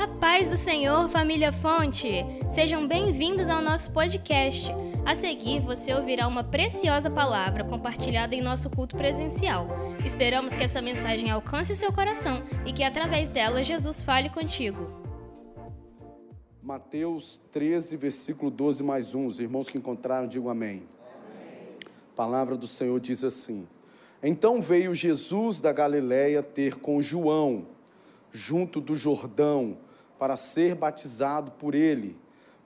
A paz do Senhor, família Fonte! Sejam bem-vindos ao nosso podcast. A seguir, você ouvirá uma preciosa palavra compartilhada em nosso culto presencial. Esperamos que essa mensagem alcance o seu coração e que, através dela, Jesus fale contigo. Mateus 13, versículo 12 mais 1. Os irmãos que encontraram, digam amém. amém. A palavra do Senhor diz assim: Então veio Jesus da Galiléia ter com João junto do Jordão, para ser batizado por ele.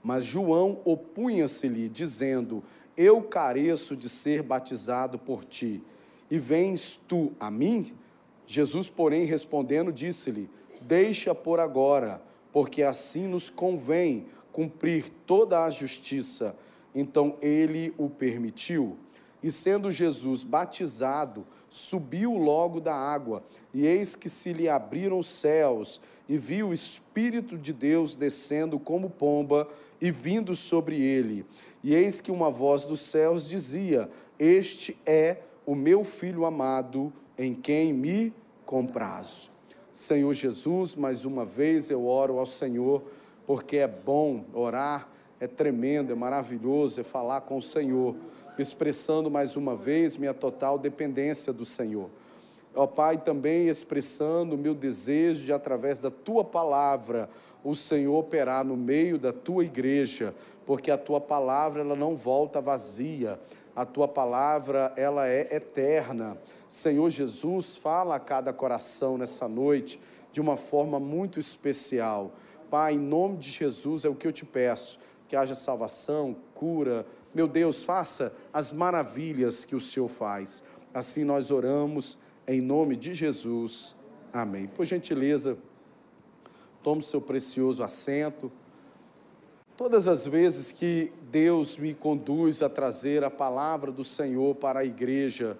Mas João opunha-se-lhe, dizendo: Eu careço de ser batizado por ti, e vens tu a mim? Jesus, porém, respondendo, disse-lhe: Deixa por agora, porque assim nos convém cumprir toda a justiça. Então ele o permitiu. E sendo Jesus batizado, subiu logo da água, e eis que se lhe abriram os céus, e viu o Espírito de Deus descendo como pomba e vindo sobre ele. E eis que uma voz dos céus dizia: Este é o meu filho amado, em quem me comprazo. Senhor Jesus, mais uma vez eu oro ao Senhor, porque é bom orar, é tremendo, é maravilhoso, é falar com o Senhor expressando mais uma vez minha total dependência do Senhor. Ó Pai, também expressando o meu desejo de, através da tua palavra, o Senhor operar no meio da tua igreja, porque a tua palavra ela não volta vazia, a tua palavra ela é eterna. Senhor Jesus, fala a cada coração nessa noite de uma forma muito especial. Pai, em nome de Jesus é o que eu te peço, que haja salvação, cura, meu Deus, faça as maravilhas que o Senhor faz. Assim nós oramos em nome de Jesus. Amém. Por gentileza, tome seu precioso assento. Todas as vezes que Deus me conduz a trazer a palavra do Senhor para a igreja,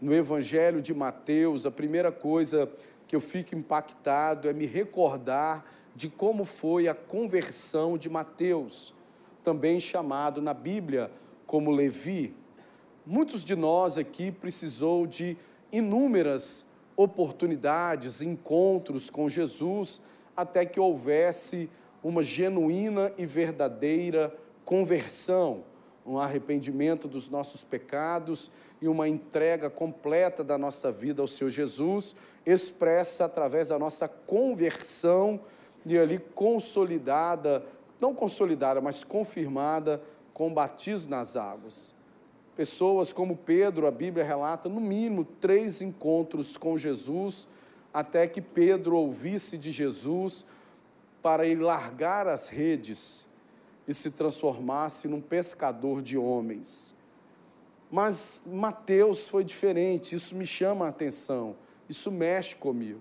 no Evangelho de Mateus, a primeira coisa que eu fico impactado é me recordar de como foi a conversão de Mateus também chamado na Bíblia como Levi. Muitos de nós aqui precisou de inúmeras oportunidades, encontros com Jesus, até que houvesse uma genuína e verdadeira conversão, um arrependimento dos nossos pecados e uma entrega completa da nossa vida ao Senhor Jesus, expressa através da nossa conversão e ali consolidada não consolidada, mas confirmada com batismo nas águas. Pessoas como Pedro, a Bíblia relata no mínimo três encontros com Jesus, até que Pedro ouvisse de Jesus para ele largar as redes e se transformasse num pescador de homens. Mas Mateus foi diferente, isso me chama a atenção, isso mexe comigo.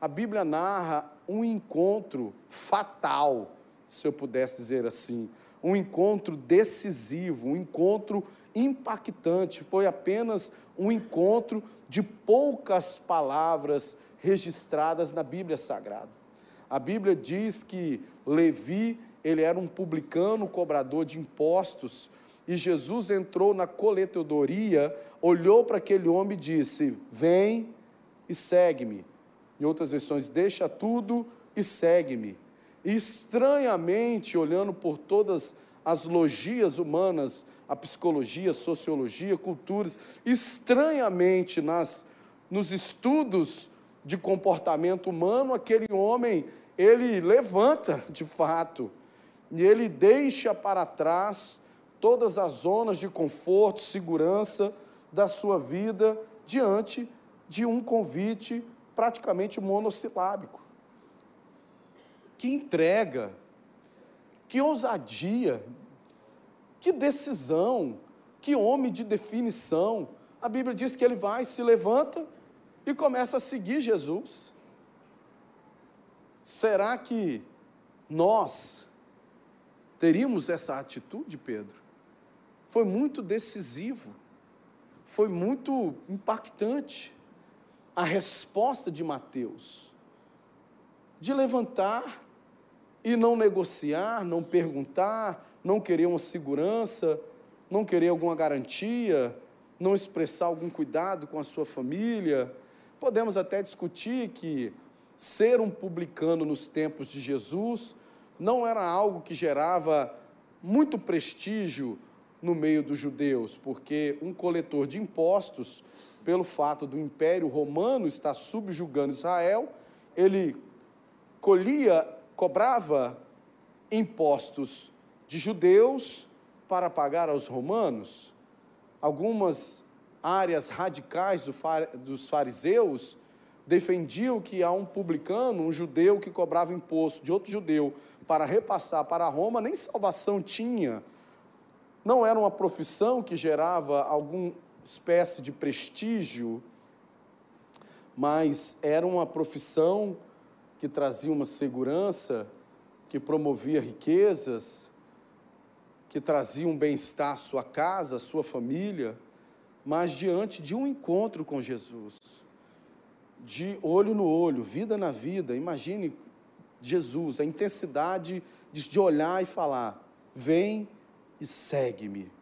A Bíblia narra um encontro fatal se eu pudesse dizer assim, um encontro decisivo, um encontro impactante. Foi apenas um encontro de poucas palavras registradas na Bíblia Sagrada. A Bíblia diz que Levi, ele era um publicano, cobrador de impostos, e Jesus entrou na coletodoria, olhou para aquele homem e disse: Vem e segue-me. Em outras versões, deixa tudo e segue-me. E estranhamente, olhando por todas as logias humanas, a psicologia, a sociologia, culturas, estranhamente nas nos estudos de comportamento humano, aquele homem, ele levanta de fato, e ele deixa para trás todas as zonas de conforto, segurança da sua vida diante de um convite praticamente monossilábico que entrega, que ousadia, que decisão, que homem de definição. A Bíblia diz que ele vai, se levanta e começa a seguir Jesus. Será que nós teríamos essa atitude, Pedro? Foi muito decisivo, foi muito impactante a resposta de Mateus de levantar e não negociar, não perguntar, não querer uma segurança, não querer alguma garantia, não expressar algum cuidado com a sua família. Podemos até discutir que ser um publicano nos tempos de Jesus não era algo que gerava muito prestígio no meio dos judeus, porque um coletor de impostos, pelo fato do Império Romano estar subjugando Israel, ele colhia, cobrava impostos de judeus para pagar aos romanos. Algumas áreas radicais dos fariseus defendiam que há um publicano, um judeu que cobrava imposto de outro judeu para repassar para Roma, nem salvação tinha. Não era uma profissão que gerava alguma espécie de prestígio, mas era uma profissão que trazia uma segurança, que promovia riquezas, que trazia um bem-estar à sua casa, à sua família, mas diante de um encontro com Jesus de olho no olho, vida na vida. Imagine Jesus, a intensidade de olhar e falar: vem e segue-me.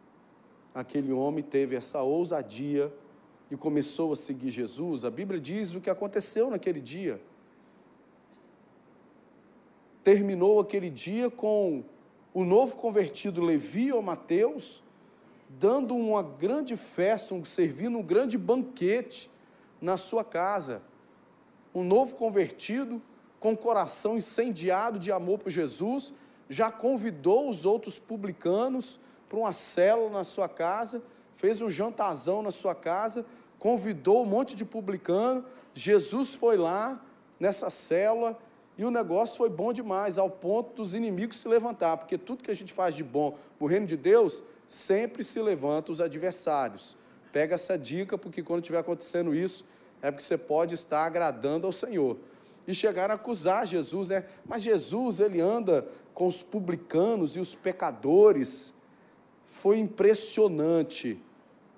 Aquele homem teve essa ousadia e começou a seguir Jesus. A Bíblia diz o que aconteceu naquele dia. Terminou aquele dia com o novo convertido Levi ou Mateus, dando uma grande festa, servindo um grande banquete na sua casa um novo convertido, com o coração incendiado de amor por Jesus, já convidou os outros publicanos para uma célula na sua casa, fez um jantazão na sua casa, convidou um monte de publicano. Jesus foi lá nessa célula e o negócio foi bom demais, ao ponto dos inimigos se levantar, porque tudo que a gente faz de bom no reino de Deus, sempre se levanta os adversários. Pega essa dica, porque quando estiver acontecendo isso, é porque você pode estar agradando ao Senhor. E chegaram a acusar Jesus, né? Mas Jesus, ele anda com os publicanos e os pecadores. Foi impressionante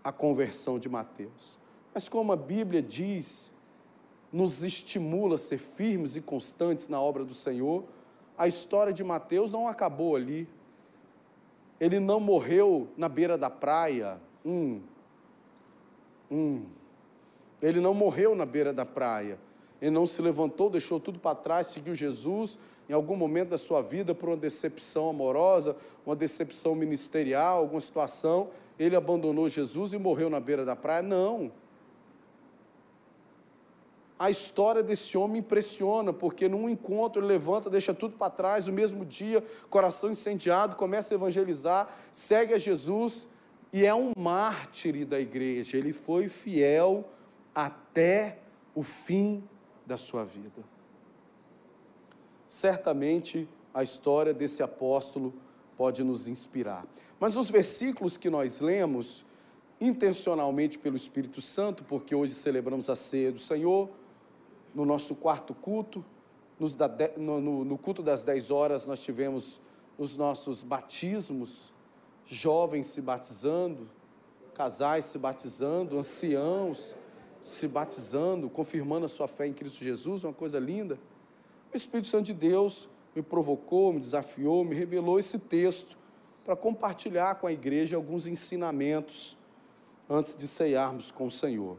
a conversão de Mateus. Mas como a Bíblia diz, nos estimula a ser firmes e constantes na obra do Senhor, a história de Mateus não acabou ali. Ele não morreu na beira da praia. Hum, hum. Ele não morreu na beira da praia. Ele não se levantou, deixou tudo para trás, seguiu Jesus em algum momento da sua vida por uma decepção amorosa, uma decepção ministerial, alguma situação. Ele abandonou Jesus e morreu na beira da praia. Não. A história desse homem impressiona, porque num encontro ele levanta, deixa tudo para trás, no mesmo dia, coração incendiado, começa a evangelizar, segue a Jesus e é um mártir da igreja. Ele foi fiel até o fim da sua vida. Certamente a história desse apóstolo pode nos inspirar. Mas os versículos que nós lemos, intencionalmente pelo Espírito Santo, porque hoje celebramos a ceia do Senhor, no nosso quarto culto, no, culto das 10 horas, nós tivemos os nossos batismos, jovens se batizando, casais se batizando, anciãos se batizando, confirmando a sua fé em Cristo Jesus, uma coisa linda. O Espírito Santo de Deus me provocou, me desafiou, me revelou esse texto para compartilhar com a igreja alguns ensinamentos antes de ceiarmos com o Senhor.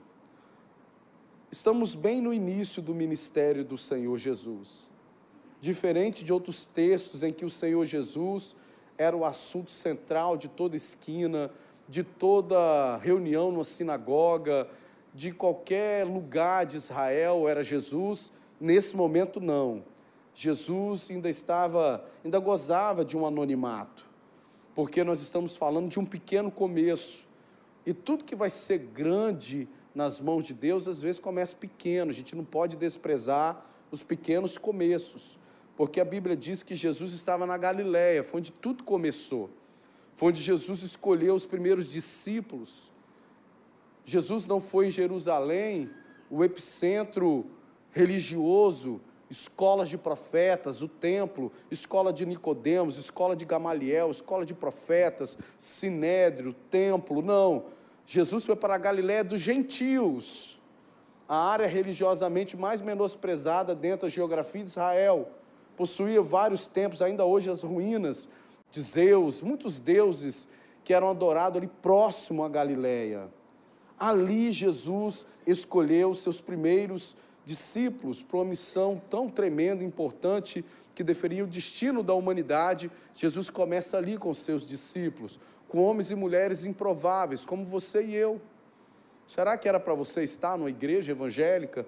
Estamos bem no início do ministério do Senhor Jesus. Diferente de outros textos em que o Senhor Jesus era o assunto central de toda esquina, de toda reunião numa sinagoga, de qualquer lugar de Israel era Jesus, nesse momento não. Jesus ainda estava, ainda gozava de um anonimato, porque nós estamos falando de um pequeno começo. E tudo que vai ser grande nas mãos de Deus, às vezes começa pequeno, a gente não pode desprezar os pequenos começos, porque a Bíblia diz que Jesus estava na Galiléia, foi onde tudo começou, foi onde Jesus escolheu os primeiros discípulos, Jesus não foi em Jerusalém, o epicentro religioso, escolas de profetas, o templo, escola de Nicodemos, escola de Gamaliel, escola de profetas, sinédrio, templo, não. Jesus foi para a Galiléia dos gentios, a área religiosamente mais menosprezada dentro da geografia de Israel. Possuía vários templos, ainda hoje as ruínas de Zeus, muitos deuses que eram adorados ali próximo à Galiléia. Ali Jesus escolheu seus primeiros discípulos para uma missão tão tremenda, importante, que deferia o destino da humanidade. Jesus começa ali com seus discípulos, com homens e mulheres improváveis, como você e eu. Será que era para você estar numa igreja evangélica?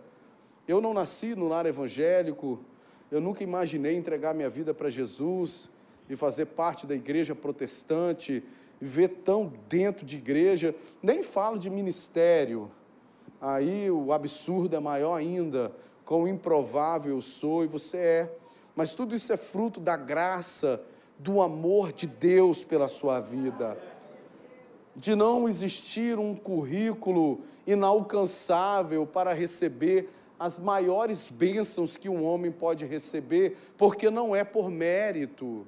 Eu não nasci no lar evangélico, eu nunca imaginei entregar minha vida para Jesus e fazer parte da igreja protestante, viver tão dentro de igreja, nem falo de ministério, aí o absurdo é maior ainda, quão improvável eu sou e você é. Mas tudo isso é fruto da graça, do amor de Deus pela sua vida. De não existir um currículo inalcançável para receber as maiores bênçãos que um homem pode receber, porque não é por mérito,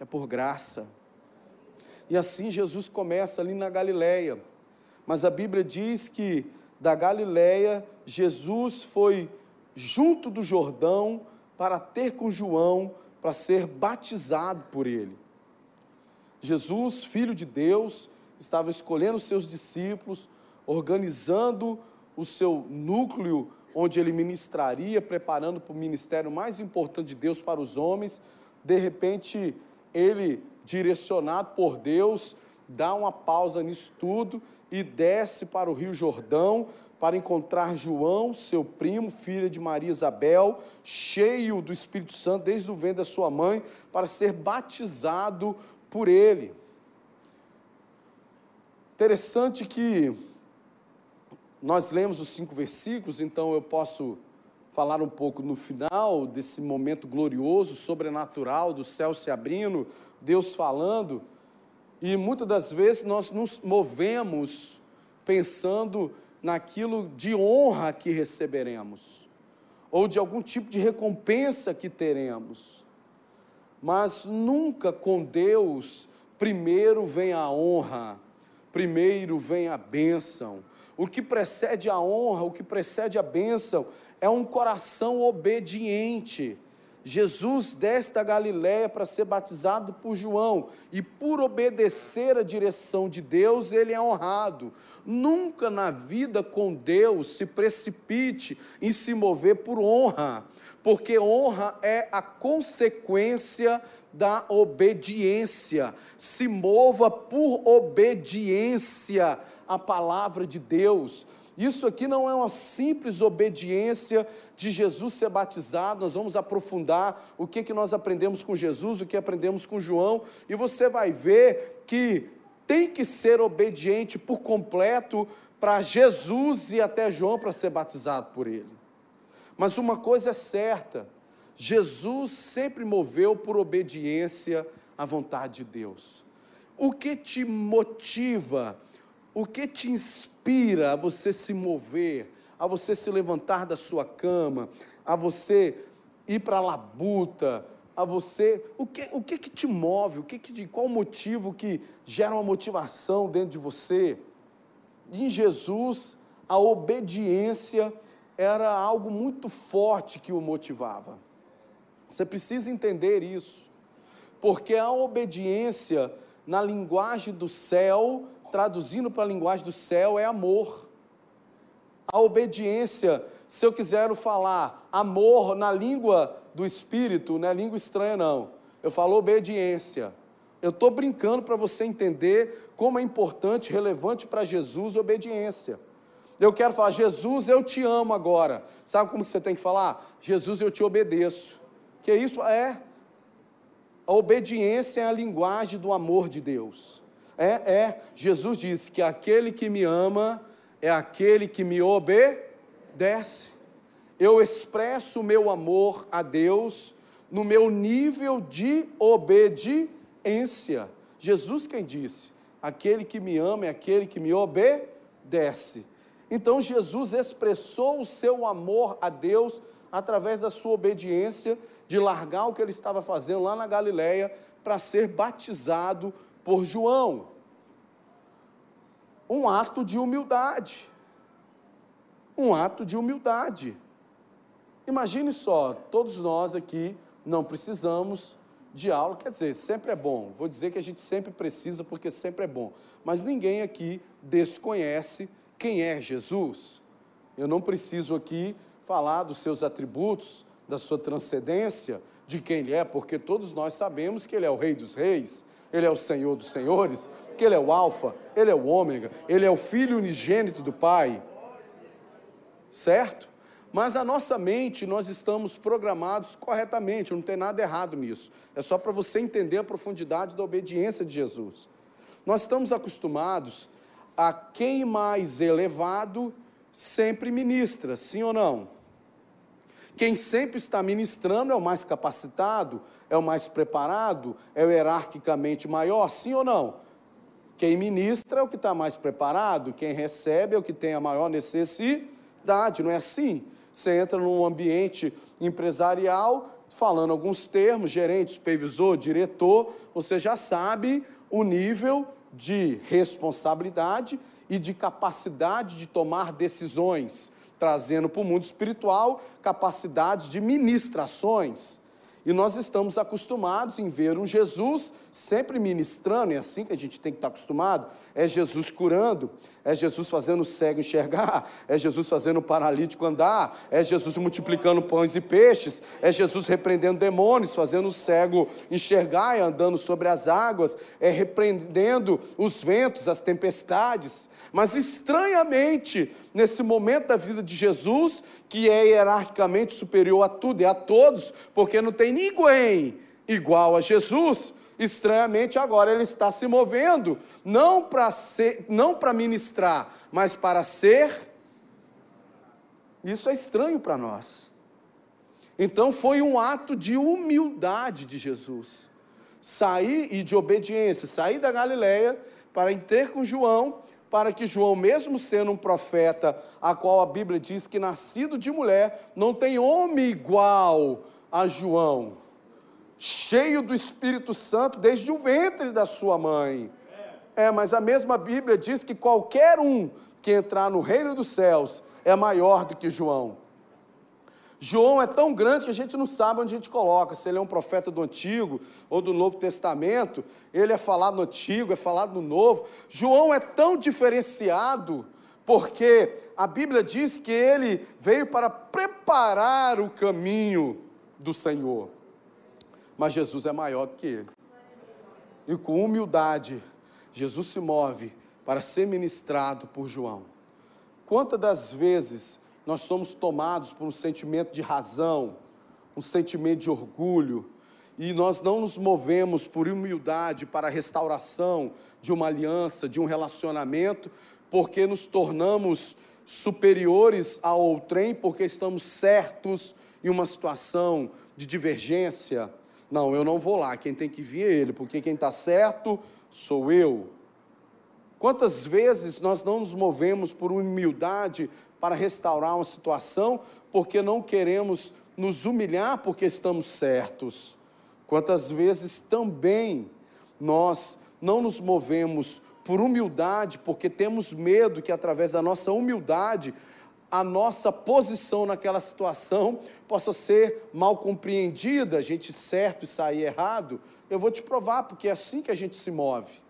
é por graça. E assim Jesus começa ali na Galileia. Mas a Bíblia diz que da Galileia, Jesus foi junto do Jordão para ter com João, para ser batizado por ele. Jesus, filho de Deus, estava escolhendo seus discípulos, organizando o seu núcleo onde ele ministraria, preparando para o ministério mais importante de Deus para os homens. De repente, ele, direcionado por Deus, dá uma pausa nisso tudo e desce para o Rio Jordão para encontrar João, seu primo, filho de Maria Isabel, cheio do Espírito Santo desde o ventre da sua mãe, para ser batizado por ele. Interessante que nós lemos os cinco versículos, então eu posso falar um pouco no final desse momento glorioso, sobrenatural, do céu se abrindo, Deus falando. E muitas das vezes nós nos movemos pensando naquilo de honra que receberemos, ou de algum tipo de recompensa que teremos. Mas nunca com Deus, primeiro vem a honra, primeiro vem a bênção. O que precede a honra, o que precede a bênção, é um coração obediente Jesus desce da Galiléia para ser batizado por João, e por obedecer a direção de Deus, ele é honrado. Nunca na vida com Deus se precipite em se mover por honra, porque honra é a consequência da obediência. Se mova por obediência à palavra de Deus. Isso aqui não é uma simples obediência de Jesus ser batizado, nós vamos aprofundar o que, que nós aprendemos com Jesus, o que aprendemos com João, e você vai ver que tem que ser obediente por completo para Jesus e até João para ser batizado por ele. Mas uma coisa é certa: Jesus sempre moveu por obediência à vontade de Deus. O que te motiva o que te inspira a você se mover, a você se levantar da sua cama, a você ir para a labuta, a você, o que, o que que te move, o que que, qual o motivo que gera uma motivação dentro de você? Em Jesus, a obediência era algo muito forte que o motivava. Você precisa entender isso, porque a obediência, na linguagem do céu, traduzindo para a linguagem do céu, é amor. A obediência, se eu quiser falar amor na língua do espírito, não é língua estranha, não. Eu falo obediência. Eu estou brincando para você entender como é importante, relevante para Jesus obediência. Eu quero falar, Jesus, eu te amo agora. Sabe como que você tem que falar? Jesus, eu te obedeço. Que isso é a obediência é a linguagem do amor de Deus. É, é. Jesus disse que aquele que me ama é aquele que me obedece. Eu expresso o meu amor a Deus no meu nível de obediência. Jesus quem disse: aquele que me ama é aquele que me obedece. Então Jesus expressou o seu amor a Deus através da sua obediência, de largar o que ele estava fazendo lá na Galileia para ser batizado por João. Um ato de humildade. Um ato de humildade. Imagine só, todos nós aqui não precisamos de aula, quer dizer, sempre é bom. Vou dizer que a gente sempre precisa porque sempre é bom. Mas ninguém aqui desconhece quem é Jesus. Eu não preciso aqui falar dos seus atributos, da sua transcendência, de quem Ele é, porque todos nós sabemos que Ele é o Rei dos Reis, Ele é o Senhor dos Senhores, que Ele é o Alfa, Ele é o Ômega, Ele é o Filho unigênito do Pai. Certo? Mas a nossa mente, nós estamos programados corretamente, não tem nada errado nisso. É só para você entender a profundidade da obediência de Jesus. Nós estamos acostumados a quem mais elevado sempre ministra, sim ou não? Quem sempre está ministrando é o mais capacitado, é o mais preparado, é o hierarquicamente maior, sim ou não? Quem ministra é o que está mais preparado, quem recebe é o que tem a maior necessidade, não é assim? Você entra num ambiente empresarial, falando alguns termos, gerente, supervisor, diretor, você já sabe o nível de responsabilidade e de capacidade de tomar decisões, trazendo para o mundo espiritual capacidades de ministrações. E nós estamos acostumados em ver um Jesus sempre ministrando, é assim que a gente tem que estar acostumado. É Jesus curando, é Jesus fazendo o cego enxergar, é Jesus fazendo o paralítico andar, é Jesus multiplicando pães e peixes, é Jesus repreendendo demônios, fazendo o cego enxergar e andando sobre as águas, é repreendendo os ventos, as tempestades. Mas estranhamente, nesse momento da vida de Jesus, que é hierarquicamente superior a tudo e a todos, porque não tem ninguém igual a Jesus, estranhamente agora ele está se movendo, não para ser, não para ministrar, mas para ser. Isso é estranho para nós. Então foi um ato de humildade de Jesus. Sair e de obediência, sair da Galileia para ter com João para que João, mesmo sendo um profeta, a qual a Bíblia diz que nascido de mulher, não tem homem igual a João, cheio do Espírito Santo desde o ventre da sua mãe. É, mas a mesma Bíblia diz que qualquer um que entrar no reino dos céus é maior do que João. João é tão grande que a gente não sabe onde a gente coloca, se ele é um profeta do Antigo ou do Novo Testamento, ele é falado no Antigo, é falado no Novo. João é tão diferenciado, porque a Bíblia diz que ele veio para preparar o caminho do Senhor. Mas Jesus é maior do que ele. E com humildade, Jesus se move para ser ministrado por João. Quantas das vezes nós somos tomados por um sentimento de razão, um sentimento de orgulho, e nós não nos movemos por humildade para a restauração de uma aliança, de um relacionamento, porque nos tornamos superiores ao outrem, porque estamos certos em uma situação de divergência. Não, eu não vou lá, quem tem que vir é ele, porque quem está certo sou eu. Quantas vezes nós não nos movemos por humildade para restaurar uma situação, porque não queremos nos humilhar porque estamos certos? Quantas vezes também nós não nos movemos por humildade, porque temos medo que através da nossa humildade a nossa posição naquela situação possa ser mal compreendida, a gente certo e sair errado. Eu vou te provar, porque é assim que a gente se move.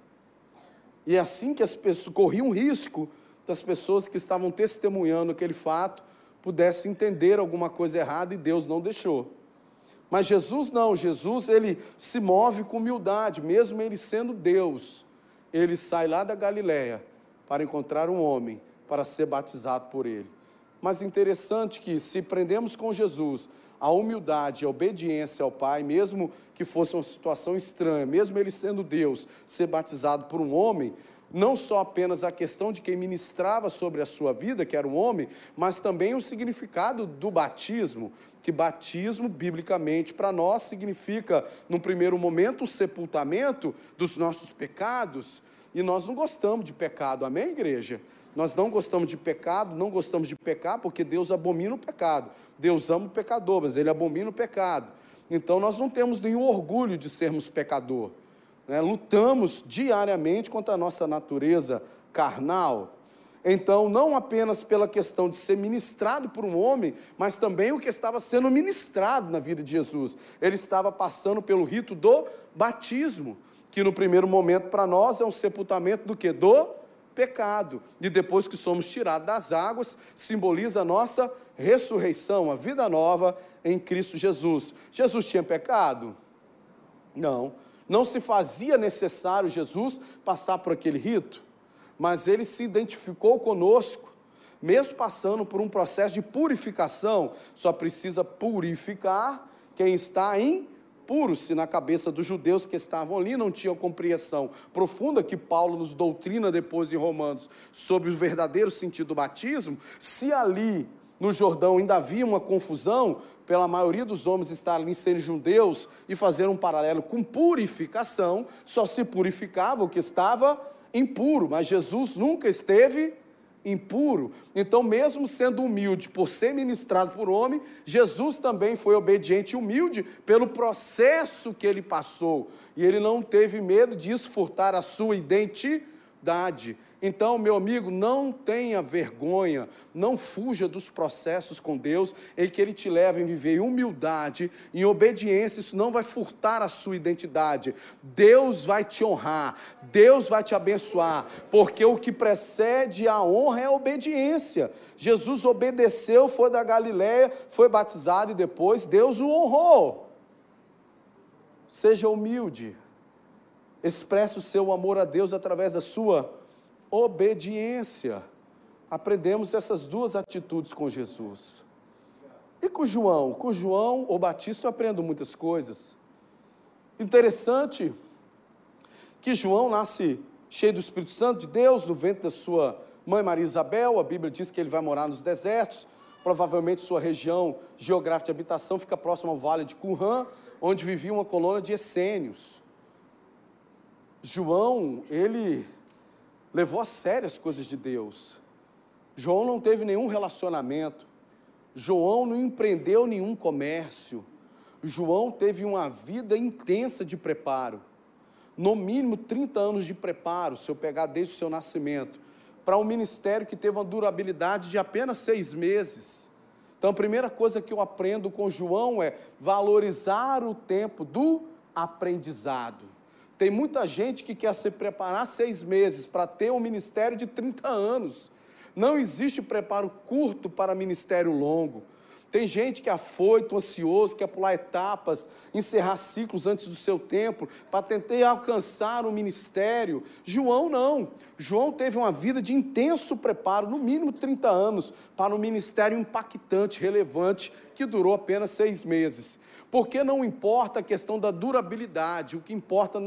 E é assim que as pessoas corriam risco das pessoas que estavam testemunhando aquele fato pudessem entender alguma coisa errada e Deus não deixou. Mas Jesus não, Jesus ele se move com humildade, mesmo ele sendo Deus. Ele sai lá da Galiléia para encontrar um homem para ser batizado por ele. Mas interessante que se prendemos com Jesus, a humildade, a obediência ao Pai, mesmo que fosse uma situação estranha, mesmo ele sendo Deus, ser batizado por um homem, não só apenas a questão de quem ministrava sobre a sua vida, que era um homem, mas também o significado do batismo, que batismo, biblicamente, para nós significa, no primeiro momento, o sepultamento dos nossos pecados, e nós não gostamos de pecado, amém, igreja? Nós não gostamos de pecado, não gostamos de pecar, porque Deus abomina o pecado. Deus ama o pecador, mas Ele abomina o pecado. Então nós não temos nenhum orgulho de sermos pecador. Né? Lutamos diariamente contra a nossa natureza carnal. Então, não apenas pela questão de ser ministrado por um homem, mas também o que estava sendo ministrado na vida de Jesus. Ele estava passando pelo rito do batismo, que no primeiro momento para nós é um sepultamento do que? Do pecado. E depois que somos tirados das águas, simboliza a nossa ressurreição, a vida nova em Cristo Jesus. Jesus tinha pecado? Não. Não se fazia necessário Jesus passar por aquele rito, mas ele se identificou conosco, mesmo passando por um processo de purificação, só precisa purificar quem está impuro, se na cabeça dos judeus que estavam ali não tinham compreensão profunda que Paulo nos doutrina depois em Romanos sobre o verdadeiro sentido do batismo, se ali no Jordão ainda havia uma confusão, pela maioria dos homens estar ali serem judeus e fazer um paralelo com purificação, só se purificava o que estava impuro, mas Jesus nunca esteve impuro. Então, mesmo sendo humilde por ser ministrado por homem, Jesus também foi obediente e humilde pelo processo que ele passou, e ele não teve medo de furtar a sua identidade. Então, meu amigo, não tenha vergonha, não fuja dos processos com Deus, em que Ele te leva a viver em humildade, em obediência, isso não vai furtar a sua identidade. Deus vai te honrar, Deus vai te abençoar, porque o que precede a honra é a obediência. Jesus obedeceu, foi da Galiléia, foi batizado e depois Deus o honrou. Seja humilde, expresse o seu amor a Deus através da sua obediência. Aprendemos essas duas atitudes com Jesus. E com João? Com João, o Batista, eu aprendo muitas coisas. Interessante que João nasce cheio do Espírito Santo de Deus, no ventre da sua mãe Maria Isabel. A Bíblia diz que ele vai morar nos desertos. Provavelmente sua região geográfica de habitação fica próxima ao vale de Qumran, onde vivia uma colônia de essênios. João, ele levou a sério as coisas de Deus. João não teve nenhum relacionamento. João não empreendeu nenhum comércio. João teve uma vida intensa de preparo. No mínimo 30 anos de preparo, se eu pegar desde o seu nascimento, para um ministério que teve uma durabilidade de apenas seis meses. Então, a primeira coisa que eu aprendo com João é valorizar o tempo do aprendizado. Tem muita gente que quer se preparar seis meses para ter um ministério de 30 anos. Não existe preparo curto para ministério longo. Tem gente que é afoito, ansioso, quer pular etapas, encerrar ciclos antes do seu tempo, para tentar alcançar o ministério. João não. João teve uma vida de intenso preparo, no mínimo 30 anos, para um ministério impactante, relevante, que durou apenas seis meses. Porque não importa a questão da durabilidade, o que importa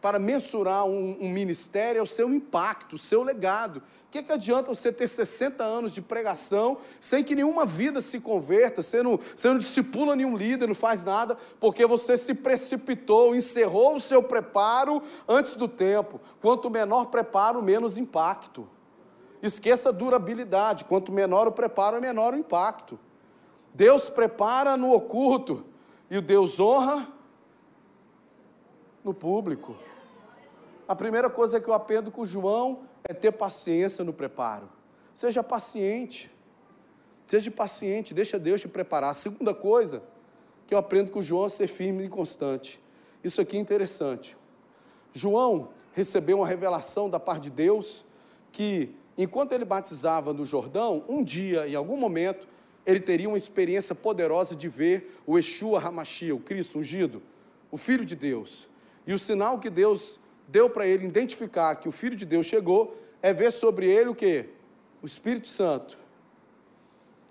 para mensurar um, um, ministério é o seu impacto, o seu legado. O que, que adianta você ter 60 anos de pregação sem que nenhuma vida se converta, você não, você não discipula nenhum líder, não faz nada, porque você se precipitou, encerrou o seu preparo antes do tempo. Quanto menor preparo, menos impacto. Esqueça a durabilidade, quanto menor o preparo, menor o impacto. Deus prepara no oculto e o Deus honra no público. A primeira coisa que eu aprendo com João é ter paciência no preparo. Seja paciente. Seja paciente, deixa Deus te preparar. A segunda coisa que eu aprendo com João é ser firme e constante. Isso aqui é interessante. João recebeu uma revelação da parte de Deus que, enquanto ele batizava no Jordão, um dia, em algum momento, ele teria uma experiência poderosa de ver o Yeshua Hamashia, o Cristo ungido, o Filho de Deus. E o sinal que Deus deu para ele identificar que o Filho de Deus chegou é ver sobre ele o que? O Espírito Santo.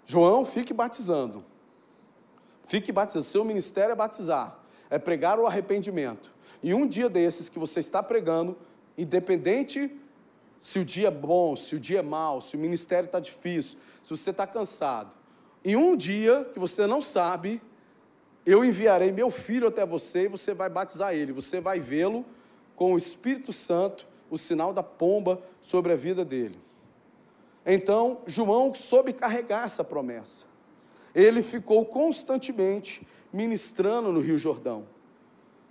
João, fique batizando. Fique batizando. Seu ministério é batizar, é pregar o arrependimento. E um dia desses que você está pregando, independente se o dia é bom, se o dia é mau, se o ministério está difícil, se você está cansado, em um dia que você não sabe, eu enviarei meu filho até você e você vai batizar ele. Você vai vê-lo com o Espírito Santo, o sinal da pomba sobre a vida dele. Então, João soube carregar essa promessa. Ele ficou constantemente ministrando no Rio Jordão.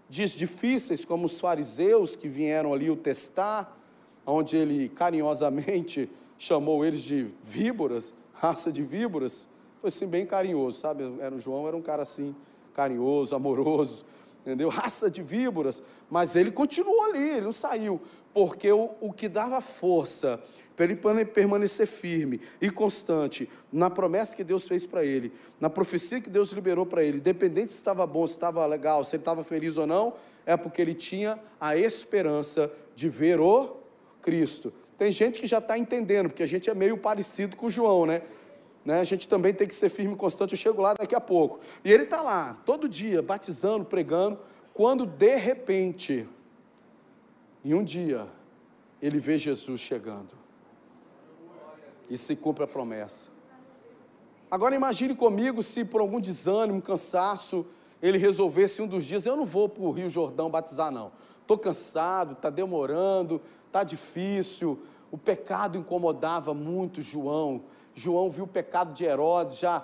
Dias difíceis, como os fariseus que vieram ali o testar, onde ele carinhosamente chamou eles de víboras, raça de víboras foi assim bem carinhoso, sabe? Era o João era um cara assim carinhoso, amoroso. entendeu? Raça de víboras, mas ele continuou ali, ele não saiu, porque o, o que dava força para ele permanecer firme e constante na promessa que Deus fez para ele, na profecia que Deus liberou para ele, independente se estava bom, se estava legal, se ele estava feliz ou não, é porque ele tinha a esperança de ver o Cristo. Tem gente que já está entendendo, porque a gente é meio parecido com o João, né? Né? A gente também tem que ser firme e constante. Eu chego lá daqui a pouco. E ele está lá, todo dia, batizando, pregando, quando de repente, em um dia, ele vê Jesus chegando. E se cumpre a promessa. Agora imagine comigo se por algum desânimo, cansaço, ele resolvesse um dos dias, eu não vou para o Rio Jordão batizar, não. Estou cansado, está demorando, está difícil, o pecado incomodava muito João. João viu o pecado de Herodes, já,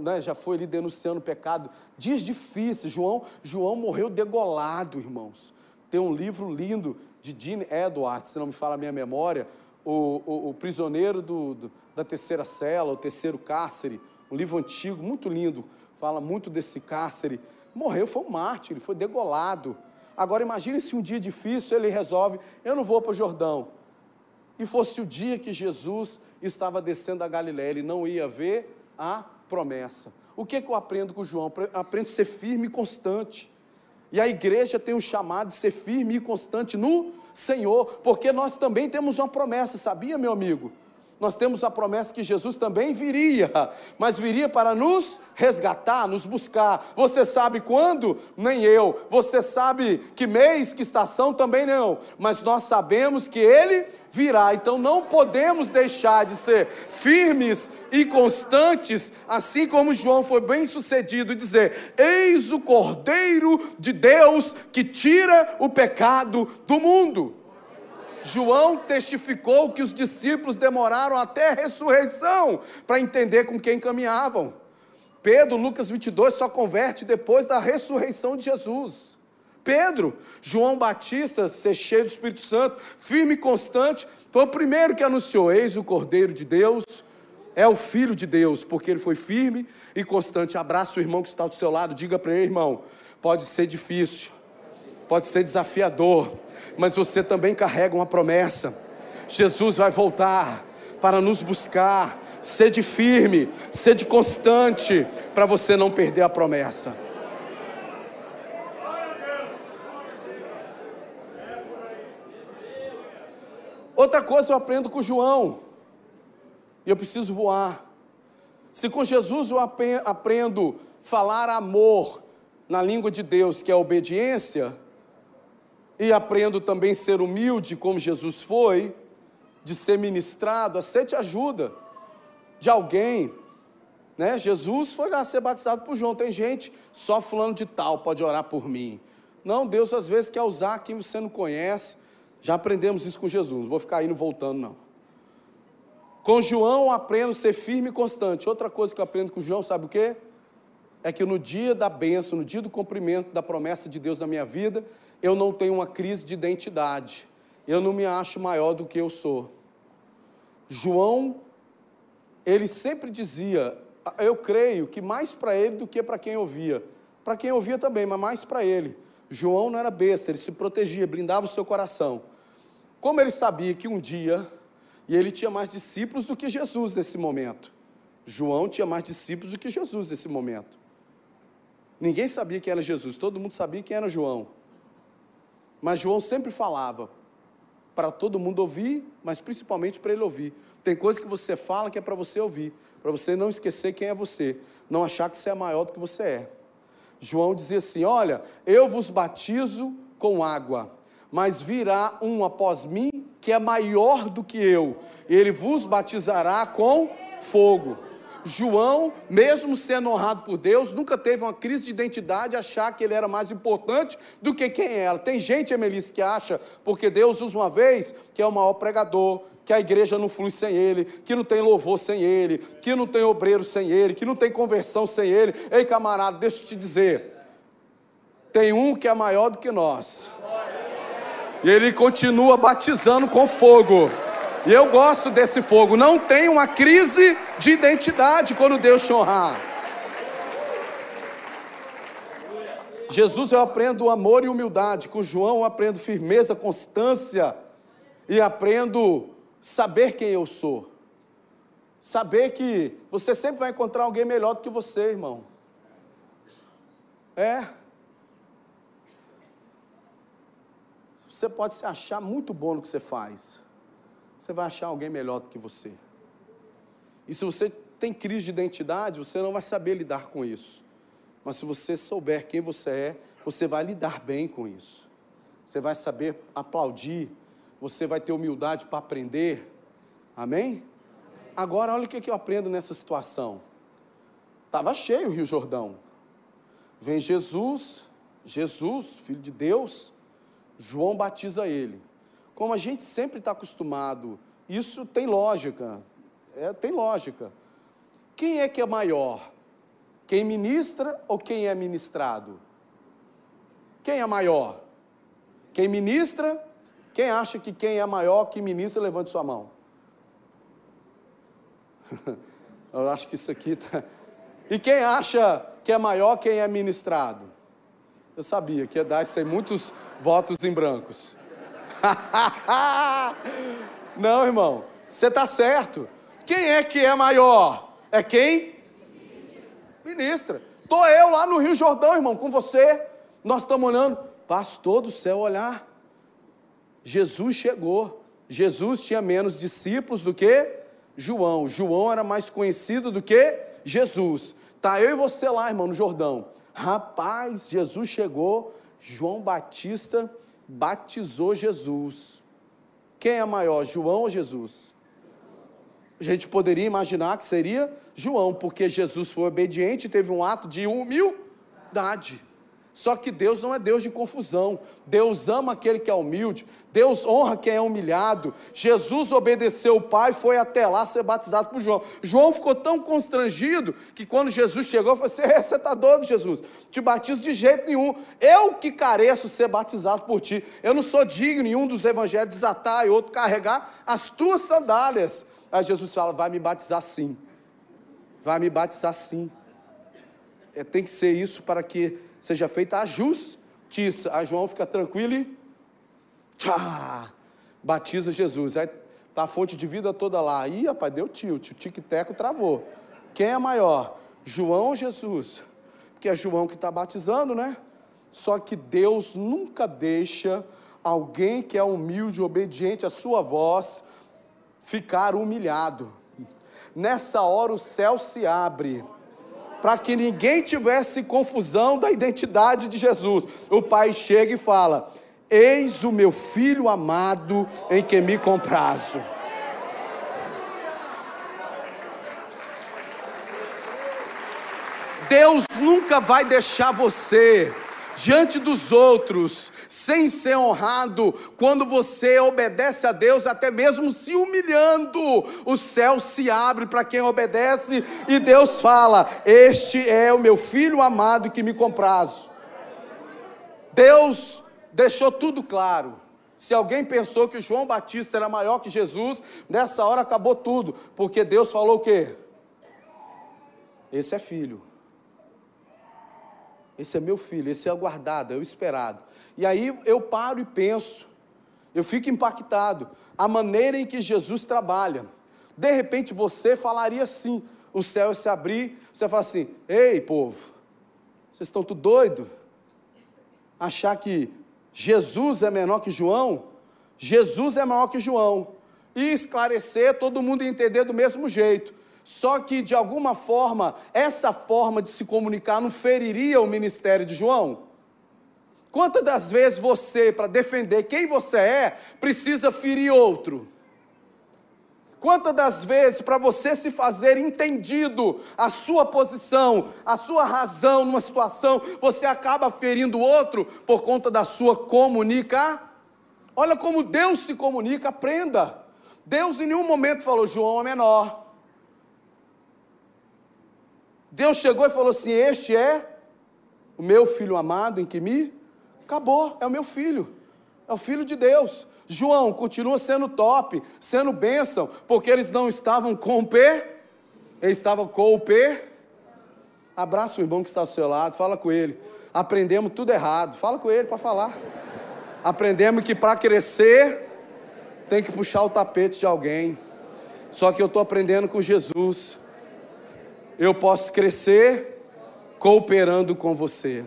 né, já foi ali denunciando o pecado. Dias difíceis, João, João morreu degolado, irmãos. Tem um livro lindo de Gene Edwards, se não me fala a minha memória, o, o, o prisioneiro do, do, da terceira cela, o terceiro cárcere, um livro antigo, muito lindo, fala muito desse cárcere. Morreu, foi um mártir, ele foi degolado. Agora imagine se um dia difícil ele resolve, eu não vou para o Jordão e fosse o dia que Jesus estava descendo a Galiléia, ele não ia ver a promessa. O que, é que eu aprendo com João? Aprendo a ser firme e constante. E a igreja tem um chamado de ser firme e constante no Senhor, porque nós também temos uma promessa, sabia, meu amigo? Nós temos a promessa que Jesus também viria, mas viria para nos resgatar, nos buscar. Você sabe quando? Nem eu. Você sabe que mês, que estação? Também não. Mas nós sabemos que Ele virá. Então não podemos deixar de ser firmes e constantes, assim como João foi bem sucedido, dizer: Eis o Cordeiro de Deus que tira o pecado do mundo. João testificou que os discípulos demoraram até a ressurreição para entender com quem caminhavam. Pedro, Lucas 22, só converte depois da ressurreição de Jesus. Pedro, João Batista, ser cheio do Espírito Santo, firme e constante, foi o primeiro que anunciou: Eis o Cordeiro de Deus, é o Filho de Deus, porque ele foi firme e constante. Abraça o irmão que está do seu lado, diga para ele, irmão, pode ser difícil, pode ser desafiador, mas você também carrega uma promessa. Jesus vai voltar para nos buscar. Sede firme, sede constante, para você não perder a promessa. Outra coisa eu aprendo com João, e eu preciso voar. Se com Jesus eu aprendo falar amor na língua de Deus, que é obediência, e aprendo também a ser humilde, como Jesus foi, de ser ministrado, aceite ajuda de alguém. Né? Jesus foi lá ser batizado por João. Tem gente, só fulano de tal pode orar por mim. Não, Deus às vezes quer usar quem você não conhece. Já aprendemos isso com Jesus, não vou ficar indo voltando, não. Com João aprendo a ser firme e constante. Outra coisa que eu aprendo com João, sabe o quê? É que no dia da bênção, no dia do cumprimento da promessa de Deus na minha vida, eu não tenho uma crise de identidade. Eu não me acho maior do que eu sou. João, ele sempre dizia, eu creio que mais para ele do que para quem ouvia. Para quem ouvia também, mas mais para ele. João não era besta, ele se protegia, blindava o seu coração. Como ele sabia que um dia, e ele tinha mais discípulos do que Jesus nesse momento. João tinha mais discípulos do que Jesus nesse momento. Ninguém sabia quem era Jesus, todo mundo sabia quem era João. Mas João sempre falava para todo mundo ouvir, mas principalmente para ele ouvir. Tem coisa que você fala que é para você ouvir, para você não esquecer quem é você, não achar que você é maior do que você é. João dizia assim: Olha, eu vos batizo com água, mas virá um após mim que é maior do que eu, ele vos batizará com fogo. João, mesmo sendo honrado por Deus, nunca teve uma crise de identidade, achar que ele era mais importante do que quem era. Tem gente, Emelice, que acha, porque Deus usa uma vez, que é o maior pregador, que a igreja não flui sem ele, que não tem louvor sem ele, que não tem obreiro sem ele, que não tem conversão sem ele. Ei, camarada, deixa eu te dizer. Tem um que é maior do que nós. E ele continua batizando com fogo. E eu gosto desse fogo. Não tem uma crise de identidade quando Deus te honrar. Jesus eu aprendo amor e humildade, com João eu aprendo firmeza, constância e aprendo saber quem eu sou. Saber que você sempre vai encontrar alguém melhor do que você, irmão. É. Você pode se achar muito bom no que você faz. Você vai achar alguém melhor do que você. E se você tem crise de identidade, você não vai saber lidar com isso. Mas se você souber quem você é, você vai lidar bem com isso. Você vai saber aplaudir, você vai ter humildade para aprender. Amém? Agora, olha o que eu aprendo nessa situação. Estava cheio o Rio Jordão. Vem Jesus, Jesus, filho de Deus, João batiza ele. Como a gente sempre está acostumado, isso tem lógica, é, tem lógica. Quem é que é maior? Quem ministra ou quem é ministrado? Quem é maior? Quem ministra? Quem acha que quem é maior que ministra, levante sua mão. Eu acho que isso aqui tá... E quem acha que é maior, quem é ministrado? Eu sabia que ia dar aí, muitos votos em brancos. Não, irmão, você está certo. Quem é que é maior? É quem Ministra. Estou eu lá no Rio Jordão, irmão, com você. Nós estamos olhando. Pastor do céu, olhar. Jesus chegou. Jesus tinha menos discípulos do que João. João era mais conhecido do que Jesus. Tá eu e você lá, irmão, no Jordão. Rapaz, Jesus chegou. João Batista batizou Jesus. Quem é maior, João ou Jesus? A gente poderia imaginar que seria João, porque Jesus foi obediente e teve um ato de humildade. Só que Deus não é Deus de confusão. Deus ama aquele que é humilde. Deus honra quem é humilhado. Jesus obedeceu o Pai, foi até lá ser batizado por João. João ficou tão constrangido que quando Jesus chegou, falou assim: Você está doido, Jesus? Te batizo de jeito nenhum. Eu que careço ser batizado por ti. Eu não sou digno em um dos evangelhos desatar e outro carregar as tuas sandálias. Aí Jesus fala: Vai me batizar sim. Vai me batizar sim. É, tem que ser isso para que seja feita a justiça. Aí João fica tranquilo e tchá, batiza Jesus. Aí tá a fonte de vida toda lá. Ih, rapaz, deu tilt, o tic-teco travou. Quem é maior? João ou Jesus? Porque é João que está batizando, né? Só que Deus nunca deixa alguém que é humilde, obediente à sua voz, ficar humilhado. Nessa hora o céu se abre para que ninguém tivesse confusão da identidade de Jesus. O pai chega e fala: Eis o meu filho amado em que me comprazo. Deus nunca vai deixar você diante dos outros, sem ser honrado, quando você obedece a Deus, até mesmo se humilhando, o céu se abre para quem obedece e Deus fala: Este é o meu filho amado que me comprazo. Deus deixou tudo claro. Se alguém pensou que João Batista era maior que Jesus, nessa hora acabou tudo, porque Deus falou o quê? Esse é filho. Esse é meu filho, esse é o guardado, é o esperado. E aí eu paro e penso, eu fico impactado, a maneira em que Jesus trabalha. De repente você falaria assim, o céu se abrir, você fala assim: ei povo, vocês estão tudo doido? Achar que Jesus é menor que João? Jesus é maior que João. E esclarecer, todo mundo entender do mesmo jeito. Só que, de alguma forma, essa forma de se comunicar não feriria o ministério de João? Quantas das vezes você, para defender quem você é, precisa ferir outro? Quantas das vezes, para você se fazer entendido a sua posição, a sua razão numa situação, você acaba ferindo o outro por conta da sua comunicação? Olha como Deus se comunica, aprenda. Deus em nenhum momento falou: João é menor. Deus chegou e falou assim: Este é o meu filho amado em que me. Acabou, é o meu filho, é o filho de Deus. João continua sendo top, sendo bênção, porque eles não estavam com o P, eles estavam com o P. Abraça o irmão que está do seu lado, fala com ele. Aprendemos tudo errado. Fala com ele para falar. Aprendemos que para crescer tem que puxar o tapete de alguém. Só que eu estou aprendendo com Jesus. Eu posso crescer cooperando com você.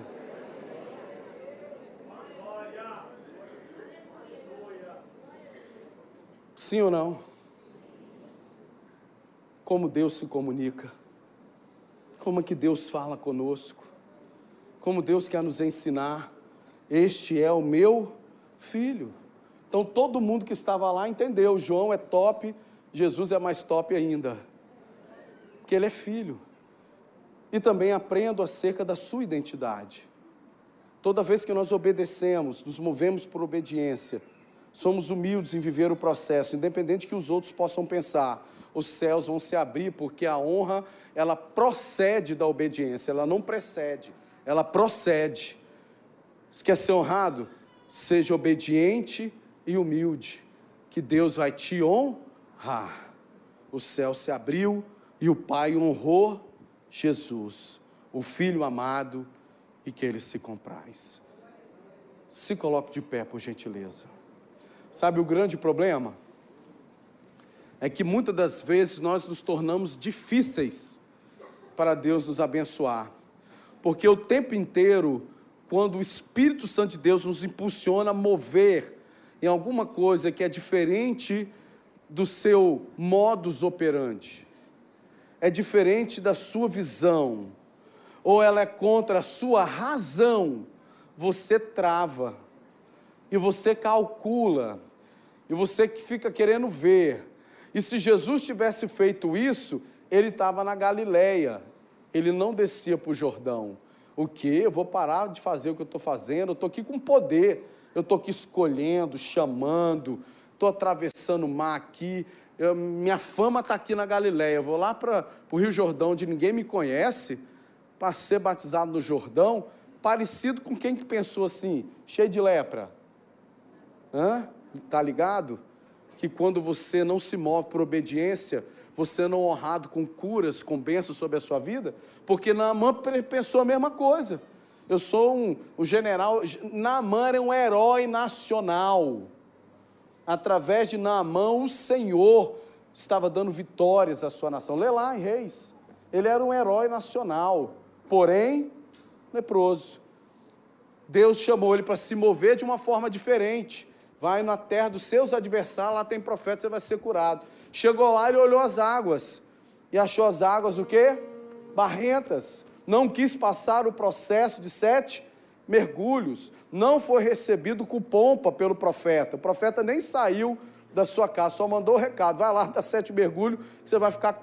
Sim ou não? Como Deus se comunica? Como é que Deus fala conosco? Como Deus quer nos ensinar? Este é o meu filho. Então todo mundo que estava lá entendeu: João é top, Jesus é mais top ainda, porque ele é filho. E também aprendo acerca da sua identidade. Toda vez que nós obedecemos, nos movemos por obediência, somos humildes em viver o processo, independente que os outros possam pensar, os céus vão se abrir, porque a honra, ela procede da obediência, ela não precede, ela procede. Se quer ser honrado? Seja obediente e humilde, que Deus vai te honrar. O céu se abriu e o Pai honrou Jesus, o Filho amado e que ele se compraz. Se coloque de pé, por gentileza. Sabe o grande problema? É que muitas das vezes nós nos tornamos difíceis para Deus nos abençoar. Porque o tempo inteiro, quando o Espírito Santo de Deus nos impulsiona a mover em alguma coisa que é diferente do seu modus operandi, é diferente da sua visão, ou ela é contra a sua razão, você trava e você calcula, e você fica querendo ver. E se Jesus tivesse feito isso, ele estava na Galileia, ele não descia para o Jordão. O que? Eu vou parar de fazer o que eu estou fazendo, eu estou aqui com poder, eu estou aqui escolhendo, chamando, estou atravessando o mar aqui, eu, minha fama está aqui na Galileia, eu vou lá para o Rio Jordão, onde ninguém me conhece, para ser batizado no Jordão, parecido com quem que pensou assim, cheio de lepra. Hã? Tá ligado? Que quando você não se move por obediência, você não é honrado com curas, com bênçãos sobre a sua vida, porque Naamã pensou a mesma coisa. Eu sou um, um general, Naamã era um herói nacional. Através de Naamã, o Senhor estava dando vitórias à sua nação. Lê lá em Reis. Ele era um herói nacional, porém leproso. Deus chamou ele para se mover de uma forma diferente vai na terra dos seus adversários, lá tem profeta, você vai ser curado. Chegou lá, ele olhou as águas e achou as águas o quê? Barrentas. Não quis passar o processo de sete mergulhos. Não foi recebido com pompa pelo profeta. O profeta nem saiu da sua casa, só mandou o recado: vai lá, dá sete mergulhos, você vai ficar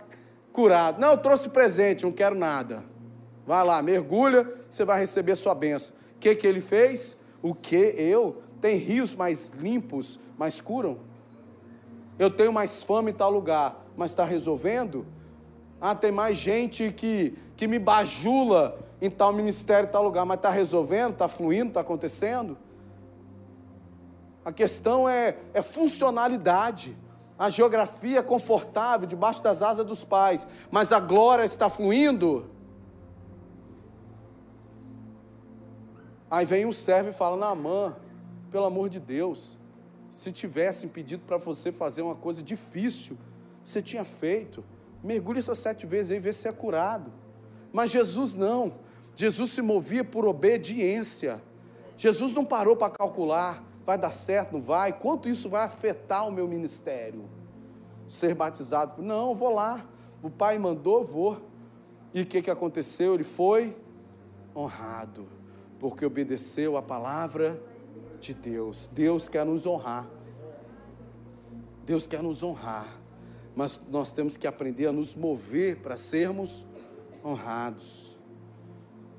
curado. Não, eu trouxe presente, não quero nada. Vai lá, mergulha, você vai receber sua bênção. O que, que ele fez? O que eu? Tem rios mais limpos, mais curam? Eu tenho mais fama em tal lugar, mas está resolvendo? Ah, tem mais gente que, que me bajula em tal ministério, em tal lugar, mas está resolvendo, está fluindo, está acontecendo? A questão é, é funcionalidade. A geografia é confortável, debaixo das asas dos pais, mas a glória está fluindo. Aí vem um servo e fala: Naamã, pelo amor de Deus, se tivessem pedido para você fazer uma coisa difícil, você tinha feito. Mergulhe essas sete vezes aí e vê se é curado. Mas Jesus não. Jesus se movia por obediência. Jesus não parou para calcular, vai dar certo, não vai, quanto isso vai afetar o meu ministério. Ser batizado. Não, vou lá. O pai mandou, vou. E o que, que aconteceu? Ele foi honrado, porque obedeceu a palavra de Deus. Deus quer nos honrar. Deus quer nos honrar. Mas nós temos que aprender a nos mover para sermos honrados.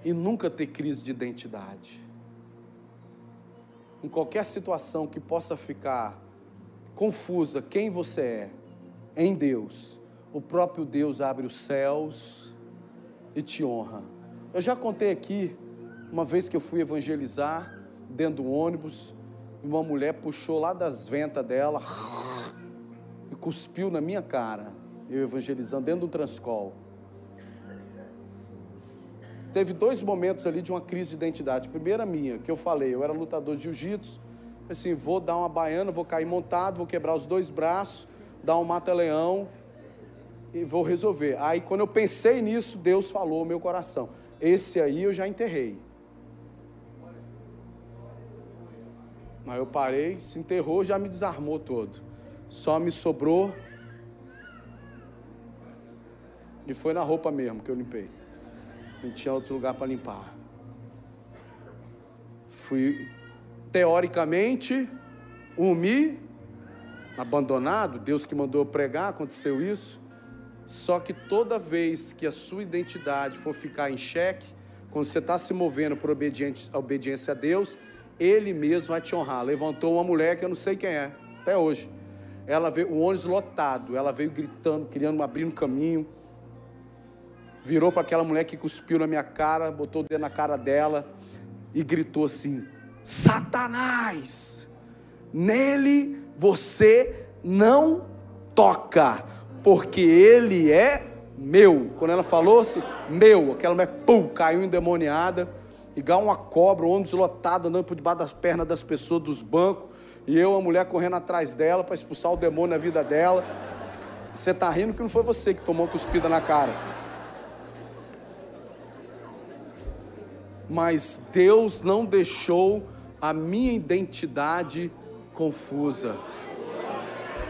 E nunca ter crise de identidade. Em qualquer situação que possa ficar confusa quem você é em Deus, o próprio Deus abre os céus e te honra. Eu já contei aqui, uma vez que eu fui evangelizar, dentro do ônibus, e uma mulher puxou lá das ventas dela e cuspiu na minha cara, eu evangelizando dentro do transcol. Teve dois momentos ali de uma crise de identidade. Primeira minha, que eu falei, eu era lutador de jiu-jitsu, assim, vou dar uma baiana, vou cair montado, vou quebrar os dois braços, dar um mata-leão e vou resolver. Aí quando eu pensei nisso, Deus falou no meu coração. Esse aí eu já enterrei. Mas eu parei, se enterrou, já me desarmou todo. Só me sobrou. E foi na roupa mesmo que eu limpei. Não tinha outro lugar para limpar. Fui, teoricamente, umi, abandonado. Deus que mandou eu pregar, aconteceu isso. Só que toda vez que a sua identidade for ficar em xeque, quando você está se movendo por obediência a Deus, Ele mesmo vai te honrar. Levantou uma mulher que eu não sei quem é, até hoje. Ela veio, o ônibus lotado, ela veio gritando, abrir um caminho virou para aquela mulher que cuspiu na minha cara, botou o dedo na cara dela e gritou assim: Satanás, nele você não toca, porque ele é meu. Quando ela falou assim, meu, aquela mulher, pum, caiu endemoniada, igual uma cobra, o ônibus lotado, andando por debaixo das pernas das pessoas, dos bancos, e eu, a mulher, correndo atrás dela para expulsar o demônio da vida dela. Você está rindo que não foi você que tomou cuspida na cara. Mas Deus não deixou a minha identidade confusa.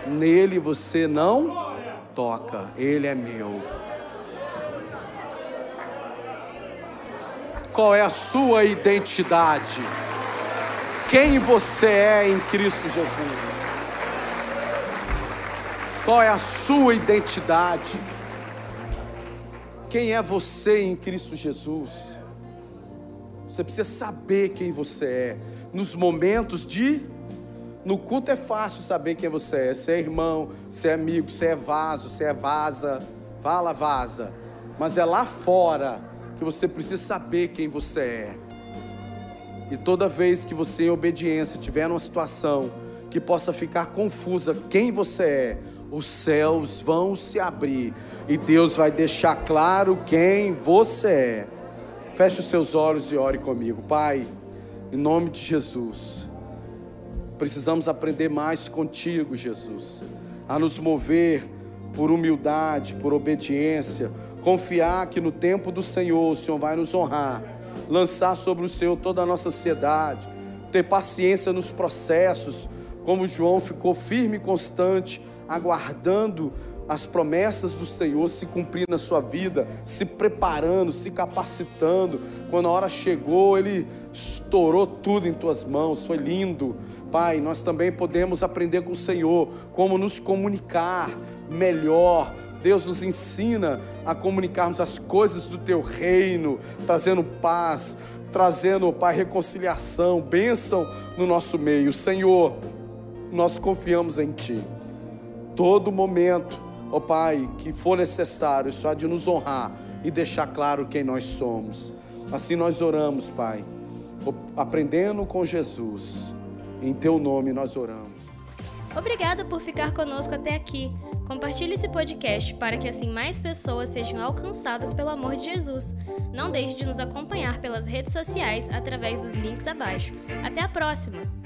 Nele você não toca, ele é meu. Qual é a sua identidade? Quem você é em Cristo Jesus? Qual é a sua identidade? Quem é você em Cristo Jesus? Você precisa saber quem você é. Nos momentos de. No culto é fácil saber quem você é. Você é irmão, você é amigo, você é vaso, você é vaza. Fala, vaza. Mas é lá fora que você precisa saber quem você é. E toda vez que você, em obediência, tiver numa situação que possa ficar confusa quem você é, os céus vão se abrir e Deus vai deixar claro quem você é. Feche os seus olhos e ore comigo. Pai, em nome de Jesus, precisamos aprender mais contigo, Jesus, a nos mover por humildade, por obediência, confiar que no tempo do Senhor o Senhor vai nos honrar, lançar sobre o Senhor toda a nossa ansiedade, ter paciência nos processos, como João ficou firme e constante, aguardando as promessas do Senhor se cumprir na sua vida, se preparando, se capacitando. Quando a hora chegou, Ele estourou tudo em tuas mãos, foi lindo. Pai, nós também podemos aprender com o Senhor como nos comunicar melhor. Deus nos ensina a comunicarmos as coisas do Teu reino, trazendo paz, trazendo, Pai, reconciliação, bênção no nosso meio. Senhor, nós confiamos em Ti. Todo momento, ó oh, Pai, que for necessário, só de nos honrar e deixar claro quem nós somos. Assim nós oramos, Pai, aprendendo com Jesus. Em Teu nome nós oramos. Obrigada por ficar conosco até aqui. Compartilhe esse podcast para que assim mais pessoas sejam alcançadas pelo amor de Jesus. Não deixe de nos acompanhar pelas redes sociais através dos links abaixo. Até a próxima!